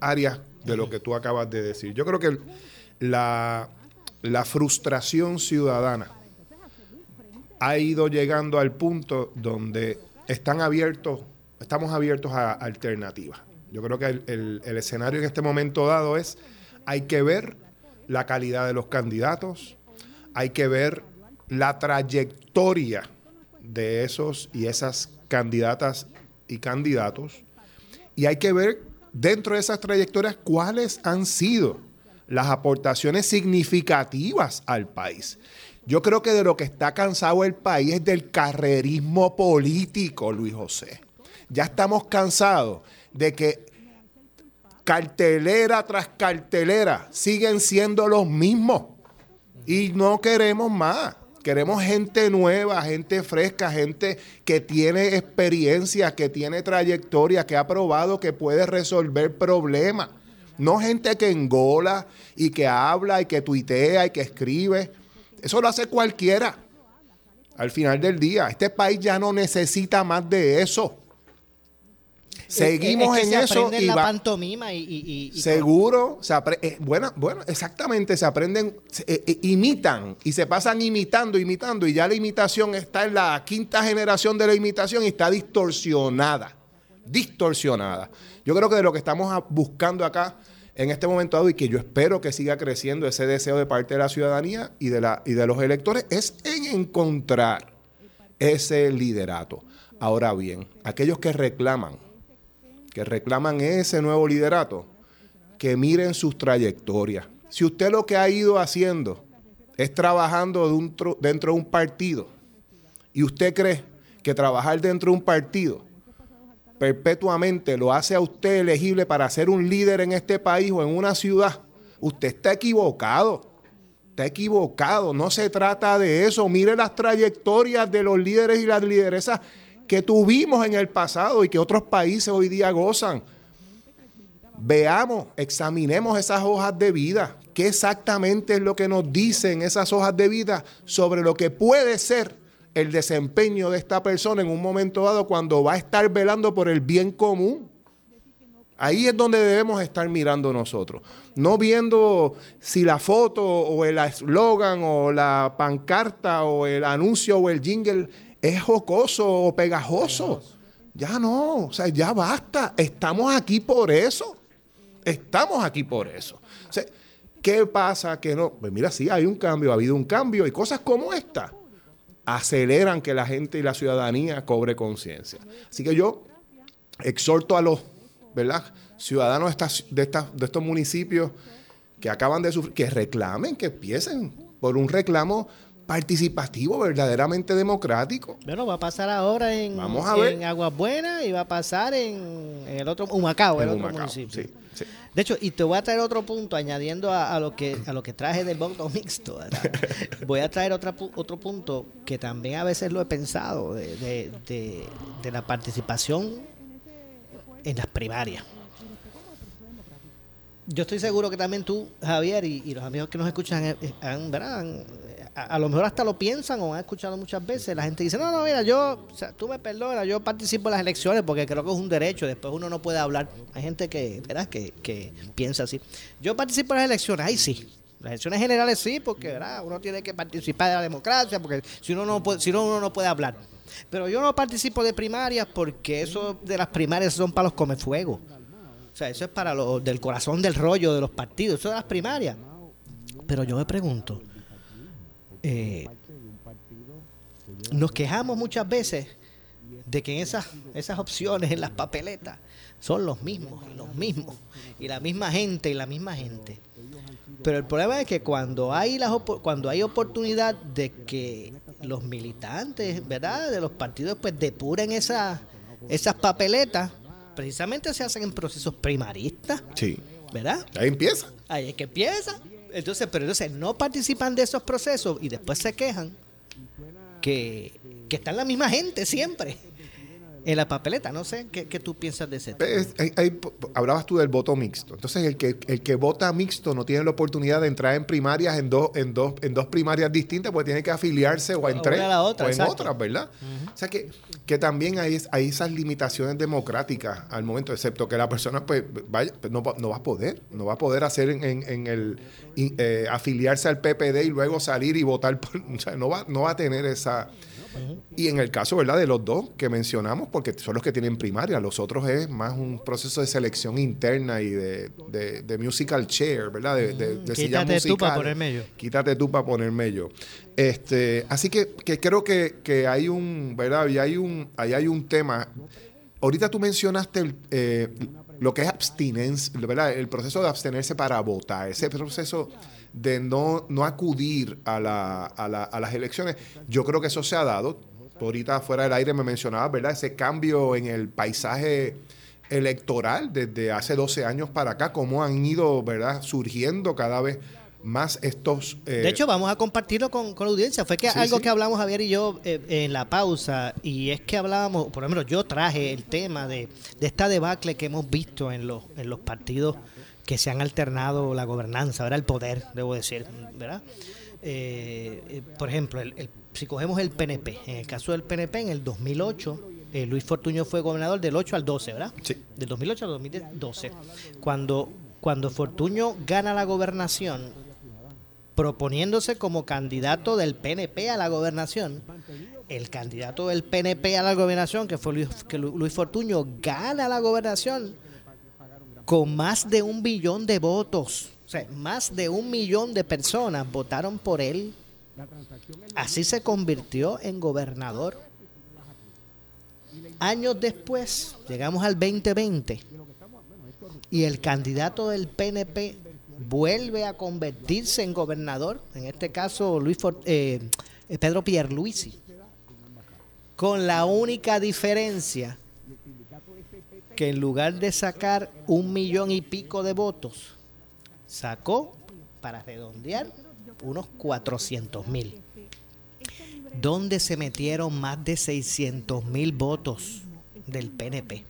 áreas de lo que tú acabas de decir. Yo creo que la, la frustración ciudadana ha ido llegando al punto donde están abiertos, estamos abiertos a alternativas. Yo creo que el, escenario en este momento dado es, hay que ver la calidad de los candidatos, hay que ver la trayectoria de esos y esas candidatas y candidatos, y hay que ver dentro de esas trayectorias cuáles han sido las aportaciones significativas al país. Yo creo que de lo que está cansado el país es del carrerismo político, Luis José. Ya estamos cansados de que cartelera tras cartelera siguen siendo los mismos. Y no queremos más. Queremos gente nueva, gente fresca, gente que tiene experiencia, que tiene trayectoria, que ha probado que puede resolver problemas. No gente que engola y que habla y que tuitea y que escribe. Eso lo hace cualquiera. Al final del día, este país ya no necesita más de eso. Seguimos Es que en se eso y la va- pantomima y, y- y- y- Seguro, se eh, bueno, bueno, exactamente, se aprenden, se- eh, eh, imitan y se pasan imitando, imitando, y ya la imitación está en la quinta generación de la imitación y está distorsionada, distorsionada. Yo creo que de lo que estamos buscando acá en este momento dado y que yo espero que siga creciendo ese deseo de parte de la ciudadanía y de, la, y de los electores es en encontrar ese liderato. Ahora bien, aquellos que reclaman que reclaman ese nuevo liderato, que miren sus trayectorias. Si usted lo que ha ido haciendo es trabajando dentro de un partido y usted cree que trabajar dentro de un partido perpetuamente lo hace a usted elegible para ser un líder en este país o en una ciudad, usted está equivocado. Está equivocado. No se trata de eso. Mire las trayectorias de los líderes y las lideresas que tuvimos en el pasado y que otros países hoy día gozan. Veamos, examinemos esas hojas de vida. ¿Qué exactamente es lo que nos dicen esas hojas de vida sobre lo que puede ser el desempeño de esta persona en un momento dado cuando va a estar velando por el bien común? Ahí es donde debemos estar mirando nosotros. No viendo si la foto o el eslogan o la pancarta o el anuncio o el jingle es jocoso o pegajoso. Ya no, o sea, ya basta. Estamos aquí por eso. Estamos aquí por eso. ¿Qué pasa que no? Pues mira, sí, hay un cambio, ha habido un cambio y cosas como esta aceleran que la gente y la ciudadanía cobre conciencia. Así que yo exhorto a los ¿verdad? ciudadanos de, estas- de, de estos municipios que acaban de sufrir, que reclamen, que empiecen por un reclamo participativo, verdaderamente democrático. Bueno, va a pasar ahora en, Vamos a en Aguas Buenas y va a pasar en, en el otro, Humacao, el En otro Humacao, municipio. sí, sí. De hecho, y te voy a traer otro punto, añadiendo a, a lo que a lo que traje del voto mixto. voy a traer otra, otro punto que también a veces lo he pensado, de, de- de- de la participación en las primarias. Yo estoy seguro que también tú, Javier, y, los amigos que nos escuchan, eh, eh, a, lo mejor hasta lo piensan o han escuchado muchas veces. La gente dice, no, no, mira, yo, o tú me perdonas, yo participo en las elecciones porque creo que es un derecho, después uno no puede hablar. Hay gente que, ¿verdad? Que, que piensa así. Yo participo en las elecciones, ahí sí. Las elecciones generales sí, porque ¿verdad? uno tiene que participar de la democracia, porque si no, no puede, si no, uno no puede hablar. Pero yo no participo de primarias porque eso de las primarias son para los comefuegos. O sea, eso es para los del corazón del rollo de los partidos, eso de las primarias. Pero yo me pregunto, eh, nos quejamos muchas veces de que esas, esas opciones en las papeletas son los mismos los mismos, y la misma gente y la misma gente. Pero el problema es que cuando hay las cuando hay oportunidad de que los militantes, ¿verdad? De los partidos pues depuren esas esas papeletas, precisamente se hacen en procesos primaristas, Sí. ¿verdad? Ahí empieza. Ahí es que empieza. Entonces, pero entonces no participan de esos procesos y después se quejan que, que están la misma gente siempre en la papeleta. No sé qué, qué tú piensas de ese tema. Es- hay- hay- hablabas tú del voto mixto. Entonces, el que, el que vota mixto no tiene la oportunidad de entrar en primarias en dos, en dos, en dos primarias distintas, porque tiene que afiliarse o en O tres la otra, o en exacto. otras, ¿verdad? O sea que que también hay, hay esas limitaciones democráticas al momento, excepto que la persona pues vaya, pues, no, va- no va a poder, no va a poder hacer en, en- en el in- eh, afiliarse al PPD y luego salir y votar, por- o sea, no va, no va a tener esa... Y en el caso, ¿verdad? De los dos que mencionamos, porque son los que tienen primaria, los otros es más un proceso de selección interna y de, de- de musical chair, ¿verdad? De, de, de Quítate tú para ponerme yo. Quítate tú para ponerme yo. Este, así que, que creo que, que hay un, ¿verdad? Y hay un, ahí hay un tema. Ahorita tú mencionaste el, eh, lo que es abstinencia, ¿verdad? El proceso de abstenerse para votar, ese proceso de no, no acudir a, la, a, la- a las elecciones. Yo creo que eso se ha dado. Ahorita fuera del aire me mencionabas, ¿verdad? Ese cambio en el paisaje electoral desde hace 12 años para acá, cómo han ido, ¿verdad? Surgiendo cada vez más estos... eh, De hecho, vamos a compartirlo con, con la audiencia. Fue que Sí, algo sí. que hablamos Javier y yo eh, en la pausa, y es que hablábamos, por ejemplo, yo traje el tema de, de esta debacle que hemos visto en los, en los partidos que se han alternado la gobernanza, ¿verdad? El poder, debo decir, ¿verdad? Eh, eh, por ejemplo, el- el- si cogemos el PNP, en el caso del PNP, en el 2008, eh, Luis Fortuño fue gobernador del 8 al 12, ¿verdad? Sí. Del 2008 al 2012. Cuando, cuando Fortuño gana la gobernación, proponiéndose como candidato del PNP a la gobernación. El candidato del PNP a la gobernación, que fue Luis, que Lu- Luis Fortuño, gana la gobernación con más de un billón de votos. O sea, más de un millón de personas votaron por él. Así se convirtió en gobernador. Años después, llegamos al 2020, y el candidato del PNP vuelve a convertirse en gobernador, en este caso Luis eh, eh, Pedro Pierluisi, con la única diferencia que en lugar de sacar un millón y pico de votos, sacó, para redondear, unos 400 mil. ¿Dónde se metieron más de 600 mil votos del PNP?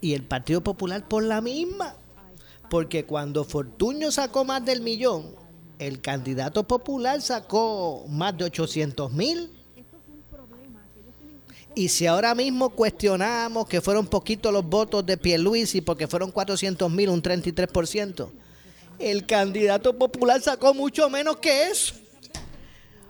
Y el Partido Popular por la misma. Porque cuando Fortuño sacó más del millón, el candidato popular sacó más de 800 mil. Y si ahora mismo cuestionamos que fueron poquitos los votos de Pierluisi porque fueron 400 mil, un 33%, el candidato popular sacó mucho menos que eso.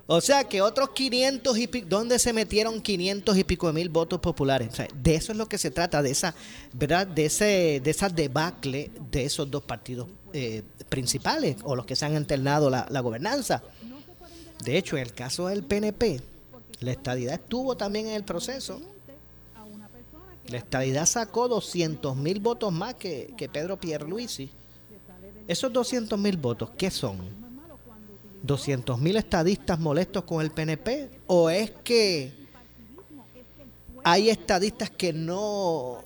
O sea que otros 500 y pico, ¿dónde se metieron 500 y pico de mil votos populares? De eso es lo que se trata, de esa, ¿verdad? De ese, de esa debacle de esos dos partidos eh, principales o los que se han alternado la, la gobernanza. De hecho, en el caso del PNP, la estadidad estuvo también en el proceso. La estadidad sacó 200 mil votos más que, que Pedro Pierluisi. Esos 200 mil votos, ¿qué son? 200 mil estadistas molestos con el PNP o es que hay estadistas que no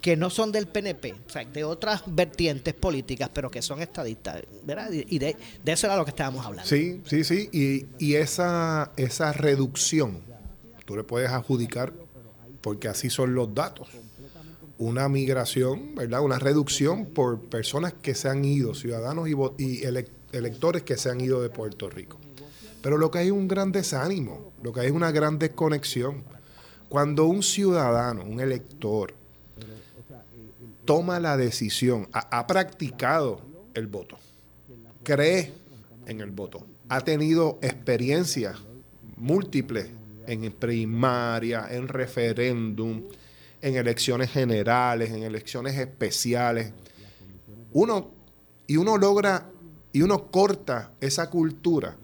que no son del PNP, o sea, de otras vertientes políticas, pero que son estadistas, ¿verdad? Y de, eso era lo que estábamos hablando. Sí, sí, sí. Y, y esa, esa reducción, tú le puedes adjudicar, porque así son los datos, una migración, ¿verdad? Una reducción por personas que se han ido, ciudadanos y, y elec- electores que se han ido de Puerto Rico. Pero lo que hay es un gran desánimo, lo que hay es una gran desconexión. Cuando un ciudadano, un elector, toma la decisión, ha, practicado el voto, cree en el voto, ha tenido experiencias múltiples en primaria, en referéndum, en elecciones generales, en elecciones especiales. Uno, y uno logra, y uno corta esa cultura.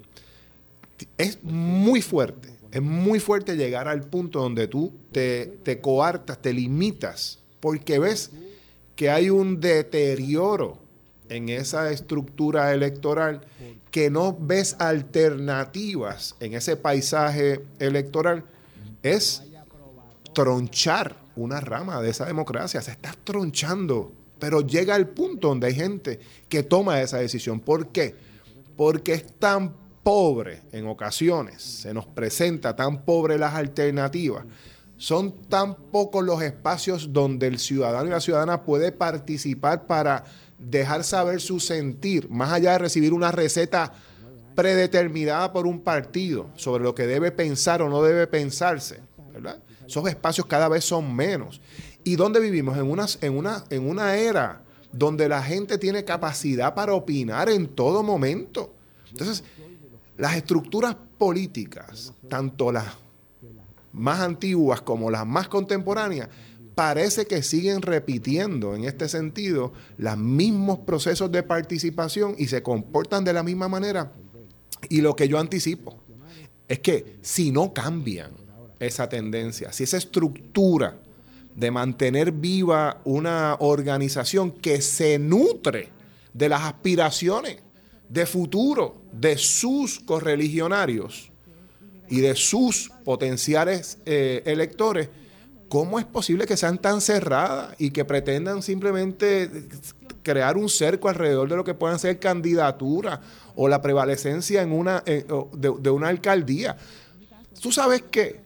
Es muy fuerte, es muy fuerte llegar al punto donde tú te, te coartas, te limitas, porque ves que hay un deterioro en esa estructura electoral, que no ves alternativas en ese paisaje electoral, es tronchar una rama de esa democracia. Se está tronchando, pero llega al punto donde hay gente que toma esa decisión. ¿Por qué? Porque es tan pobre en ocasiones, se nos presenta tan pobre las alternativas, son tan pocos los espacios donde el ciudadano y la ciudadana puede participar para dejar saber su sentir, más allá de recibir una receta predeterminada por un partido sobre lo que debe pensar o no debe pensarse. Esos espacios cada vez son menos. ¿Y dónde vivimos? En una, en una, en una era donde la gente tiene capacidad para opinar en todo momento. Entonces, las estructuras políticas, tanto las más antiguas como las más contemporáneas, parece que siguen repitiendo en este sentido los mismos procesos de participación y se comportan de la misma manera. Y lo que yo anticipo es que si no cambian esa tendencia, si esa estructura de mantener viva una organización que se nutre de las aspiraciones de futuro de sus correligionarios y de sus potenciales eh, electores, ¿cómo es posible que sean tan cerradas y que pretendan simplemente crear un cerco alrededor de lo que puedan ser candidaturas o la prevalecencia en una, eh, de, una alcaldía? Tú sabes que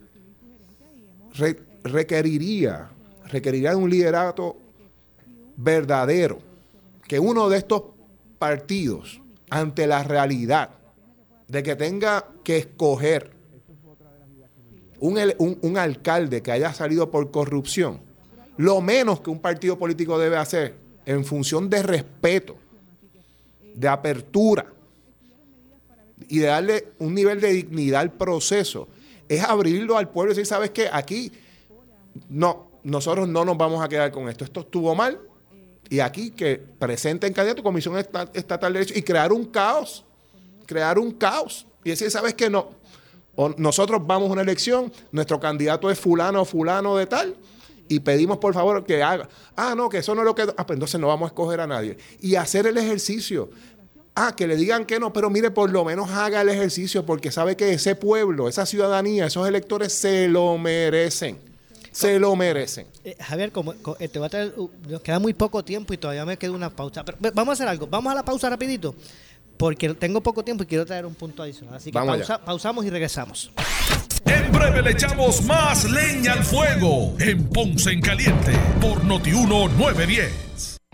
requeriría, requeriría de un liderato verdadero, que uno de estos partidos, ante la realidad de que tenga que escoger un, alcalde que haya salido por corrupción, lo menos que un partido político debe hacer en función de respeto, de apertura y de darle un nivel de dignidad al proceso, es abrirlo al pueblo y decir, ¿sabes qué? Aquí no, nosotros no nos vamos a quedar con esto. Esto estuvo mal y aquí que presenten candidato comisión estatal de derecho y crear un caos, crear un caos y decir, ¿sabes qué? No, nosotros vamos a una elección, nuestro candidato es fulano o fulano de tal, y pedimos por favor que haga. Ah, no, que eso no es lo que. Ah, pues entonces no vamos a escoger a nadie. Y hacer el ejercicio. Ah, que le digan que no, pero mire, por lo menos haga el ejercicio porque sabe que ese pueblo, esa ciudadanía, esos electores se lo merecen. Se lo merecen. Eh, Javier, como, eh, te va a traer, uh, nos queda muy poco tiempo y todavía me queda una pausa. Pero, vamos a hacer algo. Vamos a la pausa rapidito porque tengo poco tiempo y quiero traer un punto adicional. Así que pausamos y regresamos. En breve le echamos más leña al fuego en Ponce en Caliente por Notiuno 910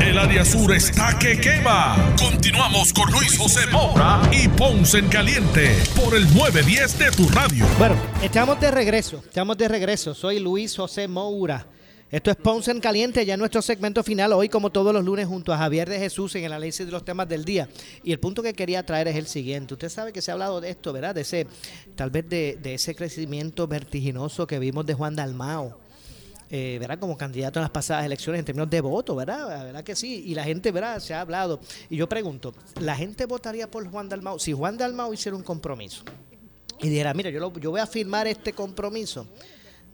El área sur está que quema. Continuamos con Luis José Moura y Ponce en Caliente por el 910 de tu radio. Bueno, estamos de regreso. Estamos de regreso. Soy Luis José Moura. Esto es Ponce en Caliente, ya nuestro segmento final, hoy como todos los lunes junto a Javier de Jesús en el análisis de los temas del día. Y el punto que quería traer es el siguiente. Usted sabe que se ha hablado de esto, ¿verdad? De ese, tal vez de, de ese crecimiento vertiginoso que vimos de Juan Dalmao eh, ¿verdad? Como candidato en las pasadas elecciones en términos de voto, ¿verdad? ¿verdad que sí? Y la gente, ¿verdad? Se ha hablado. Y yo pregunto, ¿la gente votaría por Juan Dalmau? Si Juan Dalmau hiciera un compromiso y dijera, mira, yo, yo voy a firmar este compromiso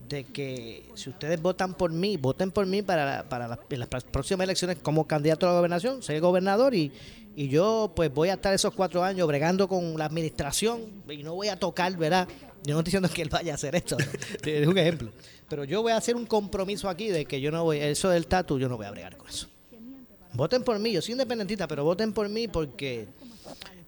de que si ustedes votan por mí, voten por mí para, para las, las próximas elecciones como candidato a la gobernación, ser gobernador y, y yo pues voy a estar esos cuatro años bregando con la administración y no voy a tocar, ¿verdad? Yo no estoy diciendo que él vaya a hacer esto, es un ejemplo. Pero yo voy a hacer un compromiso aquí de que yo no voy, eso del tatu, yo no voy a bregar con eso. Voten por mí, yo soy independentista, pero voten por mí porque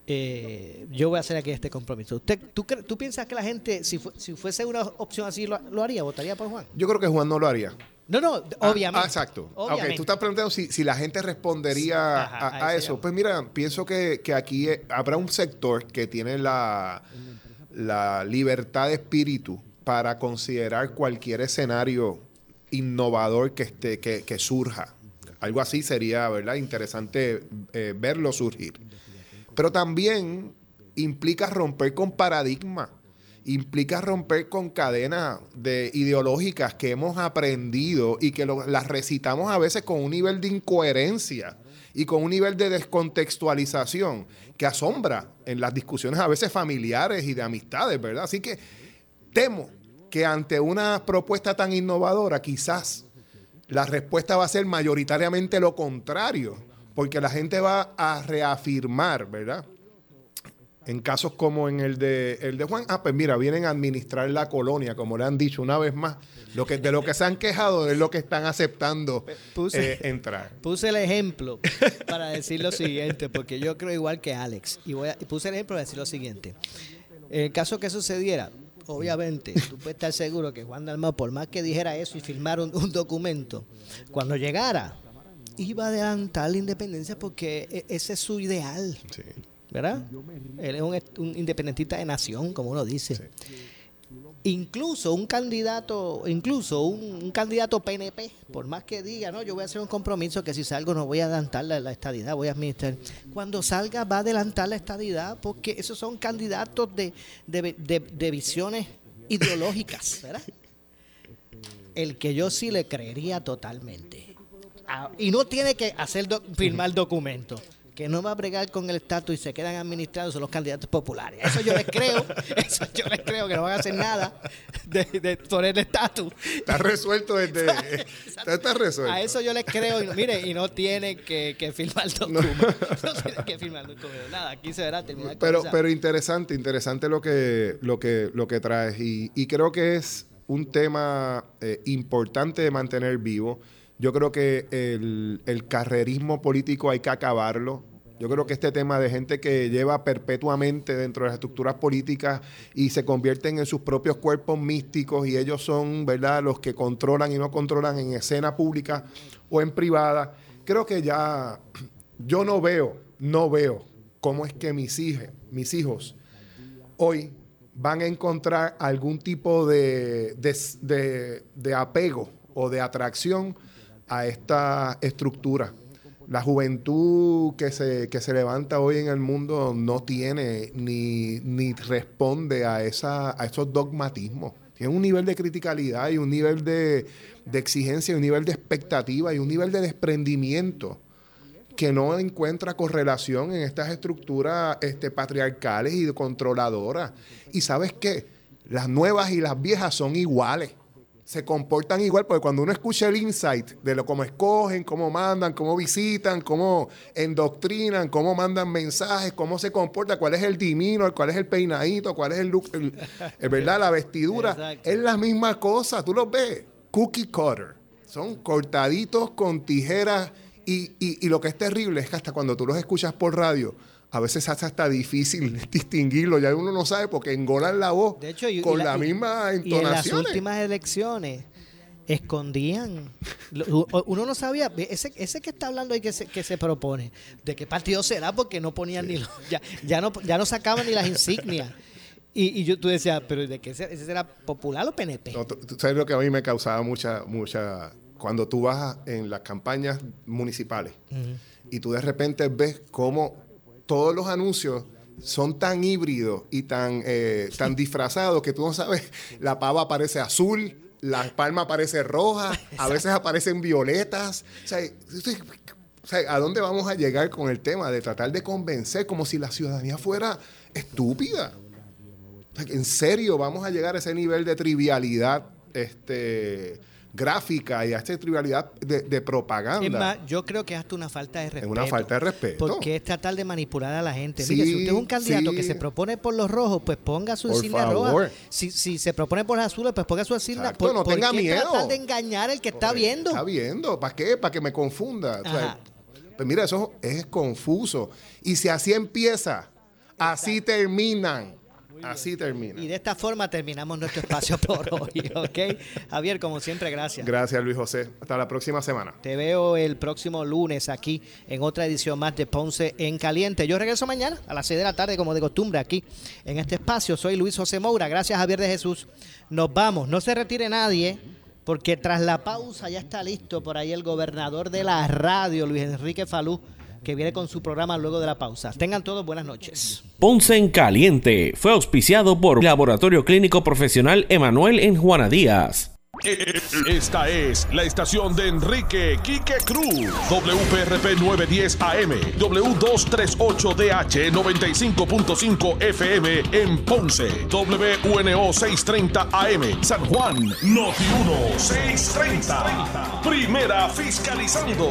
eh, yo voy a hacer aquí este compromiso. ¿Usted, tú, ¿Tú piensas que la gente, si, si fuese una opción así, lo, haría? ¿Votaría por Juan? Yo creo que Juan no lo haría. No, no, ah, obviamente. Ah, exacto. tú estás preguntando si, la gente respondería a, eso. Pues mira, pienso que, que aquí eh, habrá un sector que tiene la, la libertad de espíritu para considerar cualquier escenario innovador que, esté, que, surja. Algo así sería, ¿verdad? Interesante eh, verlo surgir. Pero también implica romper con paradigmas, implica romper con cadenas de ideológicas que hemos aprendido y que las recitamos a veces con un nivel de incoherencia y con un nivel de descontextualización que asombra en las discusiones a veces familiares y de amistades, ¿verdad? Así que temo que ante una propuesta tan innovadora, quizás la respuesta va a ser mayoritariamente lo contrario, porque la gente va a reafirmar, ¿verdad? En casos como en el de, el de Juan, ah, pues mira, vienen a administrar la colonia, como le han dicho una vez más. Lo que, de lo que se han quejado es lo que están aceptando Puse- eh, entrar. Puse el ejemplo para decir lo siguiente, porque yo creo igual que Alex. Y, voy a- y puse el ejemplo para decir lo siguiente. En el caso que sucediera, obviamente, tú puedes estar seguro que Juan Dalmau, por más que dijera eso y firmara un, un documento, cuando llegara, iba a adelantar la independencia porque e- ese es su ideal. ¿Verdad? Él es un independentista de nación, como uno dice. Incluso un candidato, incluso un, un candidato PNP, por más que diga, no, yo voy a hacer un compromiso que si salgo no voy a adelantar la, la estadidad, voy a administrar. Cuando salga va a adelantar la estadidad porque esos son candidatos de, de, de- de visiones ideológicas, ¿verdad? El que yo sí le creería totalmente. Ah, y no tiene que hacer do- firmar documento. Que no va a bregar con el estatus y se quedan administrados son los candidatos populares. Eso yo les creo. Eso yo les creo que no van a hacer nada de, de, sobre el estatus. Está resuelto desde. está, está resuelto. A eso yo les creo. Y no- mire, y no tienen que, que firmar documento. No, tienen que firmar documento. Nada, aquí se verá terminar Pero, pero interesante, interesante lo que, lo que, lo que traes. Y, y creo que es un tema eh, importante de mantener vivo. Yo creo que el, el carrerismo político hay que acabarlo. Yo creo que este tema de gente que lleva perpetuamente dentro de las estructuras políticas y se convierten en sus propios cuerpos místicos y ellos son, ¿verdad?, los que controlan y no controlan en escena pública o en privada. Creo que ya yo no veo, no veo cómo es que mis hijos, mis hijos hoy van a encontrar algún tipo de, de, de- de apego o de atracción a esta estructura. La juventud que se, que se levanta hoy en el mundo no tiene ni, ni responde a, esa, a esos dogmatismos. Tiene un nivel de criticalidad y un nivel de, de exigencia y un nivel de expectativa y un nivel de desprendimiento que no encuentra correlación en estas estructuras este, patriarcales y controladoras. Y sabes qué? Las nuevas y las viejas son iguales. Se comportan igual, porque cuando uno escucha el insight de lo cómo escogen, cómo mandan, cómo visitan, cómo endoctrinan, cómo mandan mensajes, cómo se comporta, cuál es el dimino, cuál es el peinadito, cuál es el look, el- el- ¿verdad? La vestidura. Exacto. Es la misma cosa, tú los ves. Cookie cutter. Son cortaditos con tijeras. Y, y- y lo que es terrible es que hasta cuando tú los escuchas por radio, a veces hace hasta difícil distinguirlo. Ya uno no sabe porque engolan la voz De hecho, y- y con la- la, misma Y en las entonación. últimas elecciones escondían. Uno no sabía, ese, ese que está hablando ahí que se, que se propone, ¿de qué partido será? Porque no ponían ni los, ya, ya no ya no sacaban ni las insignias. Y, y yo tú decías, pero ¿de qué ese, ese será popular o PNP? No, tú- tú sabes lo que a mí me causaba mucha, mucha. Cuando tú vas en las campañas municipales y tú de repente ves cómo todos los anuncios son tan híbridos y tan, eh, tan disfrazados que tú no sabes, la pava aparece azul, la palma aparece roja, a veces aparecen violetas. O sea, usted- o sea, ¿a dónde vamos a llegar con el tema de tratar de convencer como si la ciudadanía fuera estúpida? O sea, ¿En serio vamos a llegar a ese nivel de trivialidad este, gráfica y a esta trivialidad de, de propaganda? Es más, yo creo que es hasta una falta de respeto. Es una falta de respeto. Porque es tratar de manipular a la gente. Sí, Mire, si usted es un candidato sí. que se propone por los rojos, pues ponga su Por insignia roja. Si, si se propone por los azules, pues ponga su insignia. Exacto, no ¿por tenga qué miedo. tratar de engañar al que está viendo? Está viendo. ¿Para qué? Para que me confunda. O sea, pues mira, eso es confuso. Y si así empieza, así terminan. Así terminan. Y de esta forma terminamos nuestro espacio por hoy, ¿ok? Javier, como siempre, gracias. Gracias, Luis José. Hasta la próxima semana. Te veo el próximo lunes aquí en otra edición más de Ponce en Caliente. Yo regreso mañana a las 6 de la tarde, como de costumbre, aquí en este espacio. Soy Luis José Moura. Gracias, Javier de Jesús. Nos vamos. No se retire nadie, porque tras la pausa ya está listo por ahí el gobernador de la radio, Luis Enrique Falú, que viene con su programa luego de la pausa. Tengan todos buenas noches. Ponce en Caliente fue auspiciado por Laboratorio Clínico Profesional Emanuel en Juana Díaz. Esta es la estación de Enrique Quique Cruz. WPRP 910 AM, W238DH 95.5 FM en Ponce, WNO 630 AM San Juan, Noti 1 630. Primera fiscalizando.